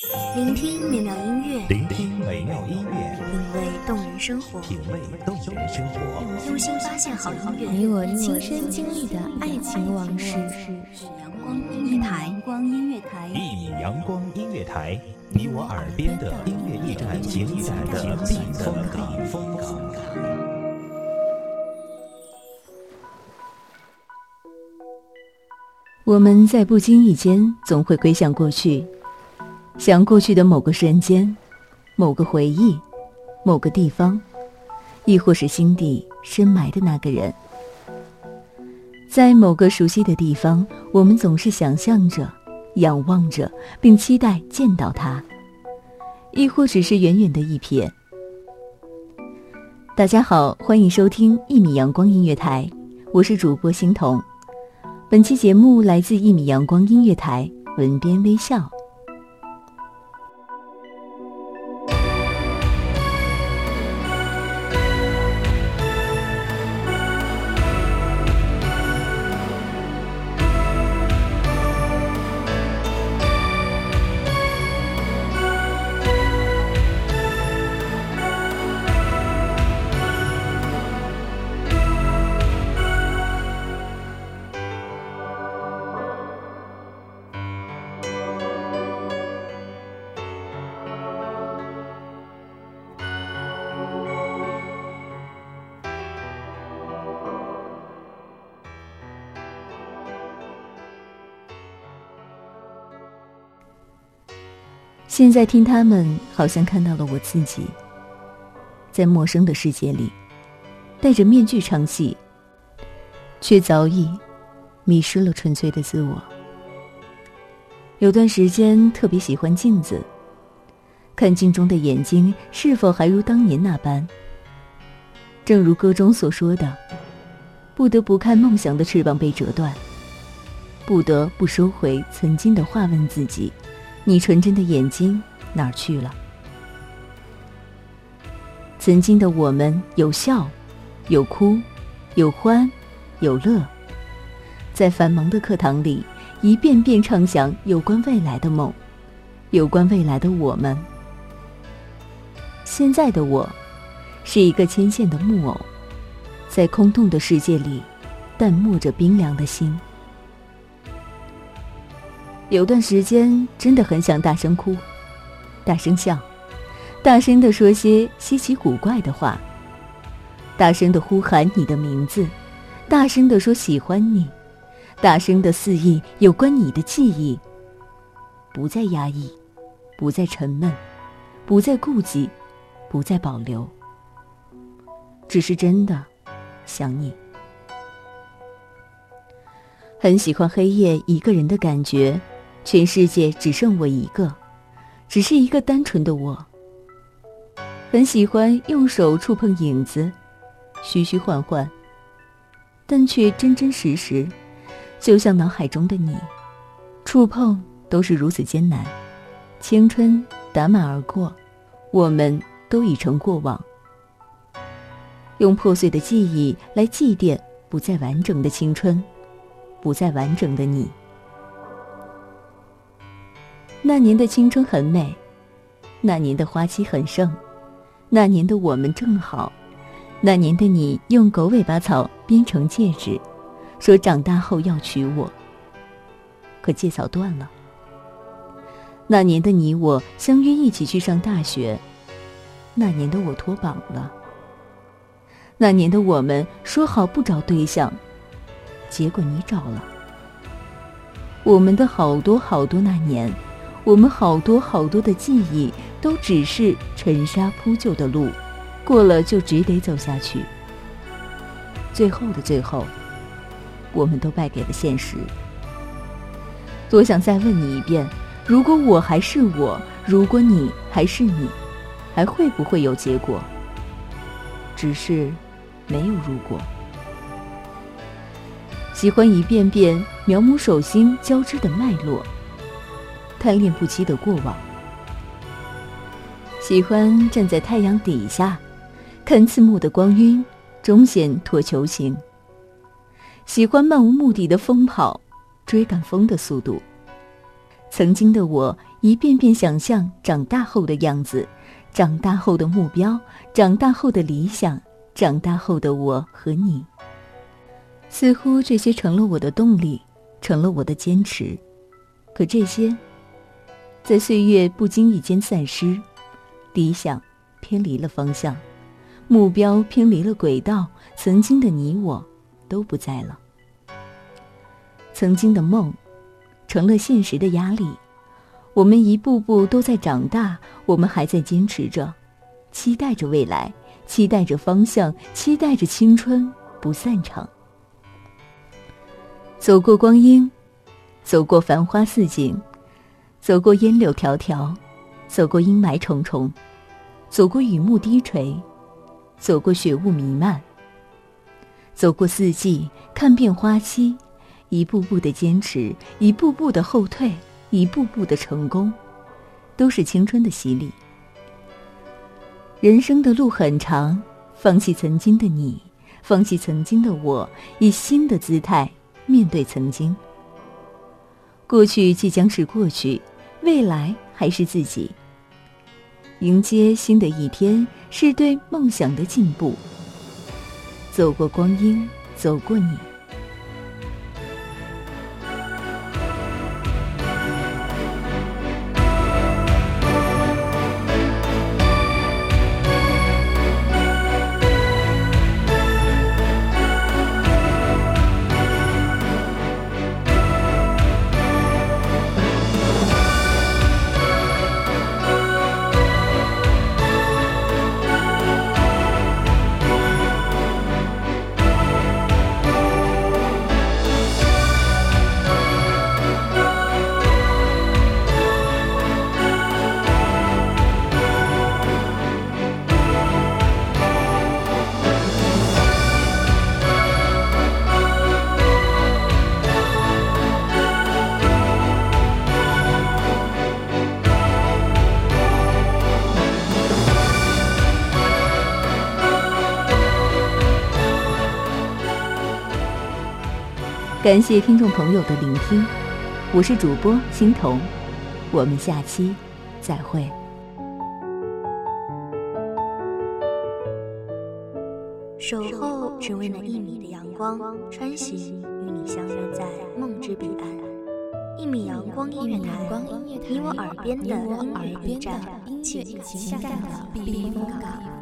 聆听美妙音乐，聆听美妙音乐，品味动人生活，品味动人生活。用心发现好音乐，你我亲身经历的爱情往事。阳光音乐台，阳光音乐台，一米阳光音乐台，你我耳边的音乐驿站，情感的避风港。我们在不经意间，总会归向过去。想过去的某个瞬间，某个回忆，某个地方，亦或是心底深埋的那个人，在某个熟悉的地方，我们总是想象着、仰望着，并期待见到他，亦或只是远远的一瞥。大家好，欢迎收听一米阳光音乐台，我是主播欣桐。本期节目来自一米阳光音乐台，文编微笑。现在听他们，好像看到了我自己，在陌生的世界里，戴着面具唱戏，却早已迷失了纯粹的自我。有段时间特别喜欢镜子，看镜中的眼睛是否还如当年那般。正如歌中所说的，不得不看梦想的翅膀被折断，不得不收回曾经的话，问自己。你纯真的眼睛哪儿去了？曾经的我们有笑，有哭，有欢，有乐，在繁忙的课堂里，一遍遍畅想有关未来的梦，有关未来的我们。现在的我，是一个牵线的木偶，在空洞的世界里，淡漠着冰凉的心。有段时间真的很想大声哭，大声笑，大声的说些稀奇古怪的话，大声的呼喊你的名字，大声的说喜欢你，大声的肆意有关你的记忆。不再压抑，不再沉闷，不再顾忌，不再保留，只是真的想你。很喜欢黑夜一个人的感觉。全世界只剩我一个，只是一个单纯的我。很喜欢用手触碰影子，虚虚幻幻，但却真真实实，就像脑海中的你。触碰都是如此艰难，青春打满而过，我们都已成过往。用破碎的记忆来祭奠不再完整的青春，不再完整的你。那年的青春很美，那年的花期很盛，那年的我们正好，那年的你用狗尾巴草编成戒指，说长大后要娶我。可戒草断了。那年的你我相约一起去上大学，那年的我脱榜了。那年的我们说好不找对象，结果你找了。我们的好多好多那年。我们好多好多的记忆，都只是尘沙铺就的路，过了就只得走下去。最后的最后，我们都败给了现实。多想再问你一遍：如果我还是我，如果你还是你，还会不会有结果？只是没有如果。喜欢一遍遍描摹手心交织的脉络。贪恋不羁的过往，喜欢站在太阳底下，看刺目的光晕，终显脱球形。喜欢漫无目的的疯跑，追赶风的速度，曾经的我一遍遍想象长大后的样子，长大后的目标，长大后的理想，长大后的我和你。似乎这些成了我的动力，成了我的坚持。可这些，在岁月不经意间散失，理想偏离了方向，目标偏离了轨道，曾经的你我都不在了。曾经的梦，成了现实的压力。我们一步步都在长大，我们还在坚持着，期待着未来，期待着方向，期待着青春不散场。走过光阴，走过繁花似锦，走过烟柳迢迢，走过阴霾重重，走过雨幕低垂，走过雪雾弥漫，走过四季，看遍花期，一步步的坚持，一步步的后退，一步步的成功，都是青春的洗礼。人生的路很长，放弃曾经的你，放弃曾经的我，以新的姿态。面对曾经，过去即将是过去，未来还是自己。迎接新的一天，是对梦想的进步。走过光阴，走过你。感谢听众朋友的聆听，我是主播欣桐，我们下期再会。守候只为那一米的阳光，穿行与你相约在梦之彼岸。一米阳光音乐台，你我耳边的音乐驿站，情感的避风港。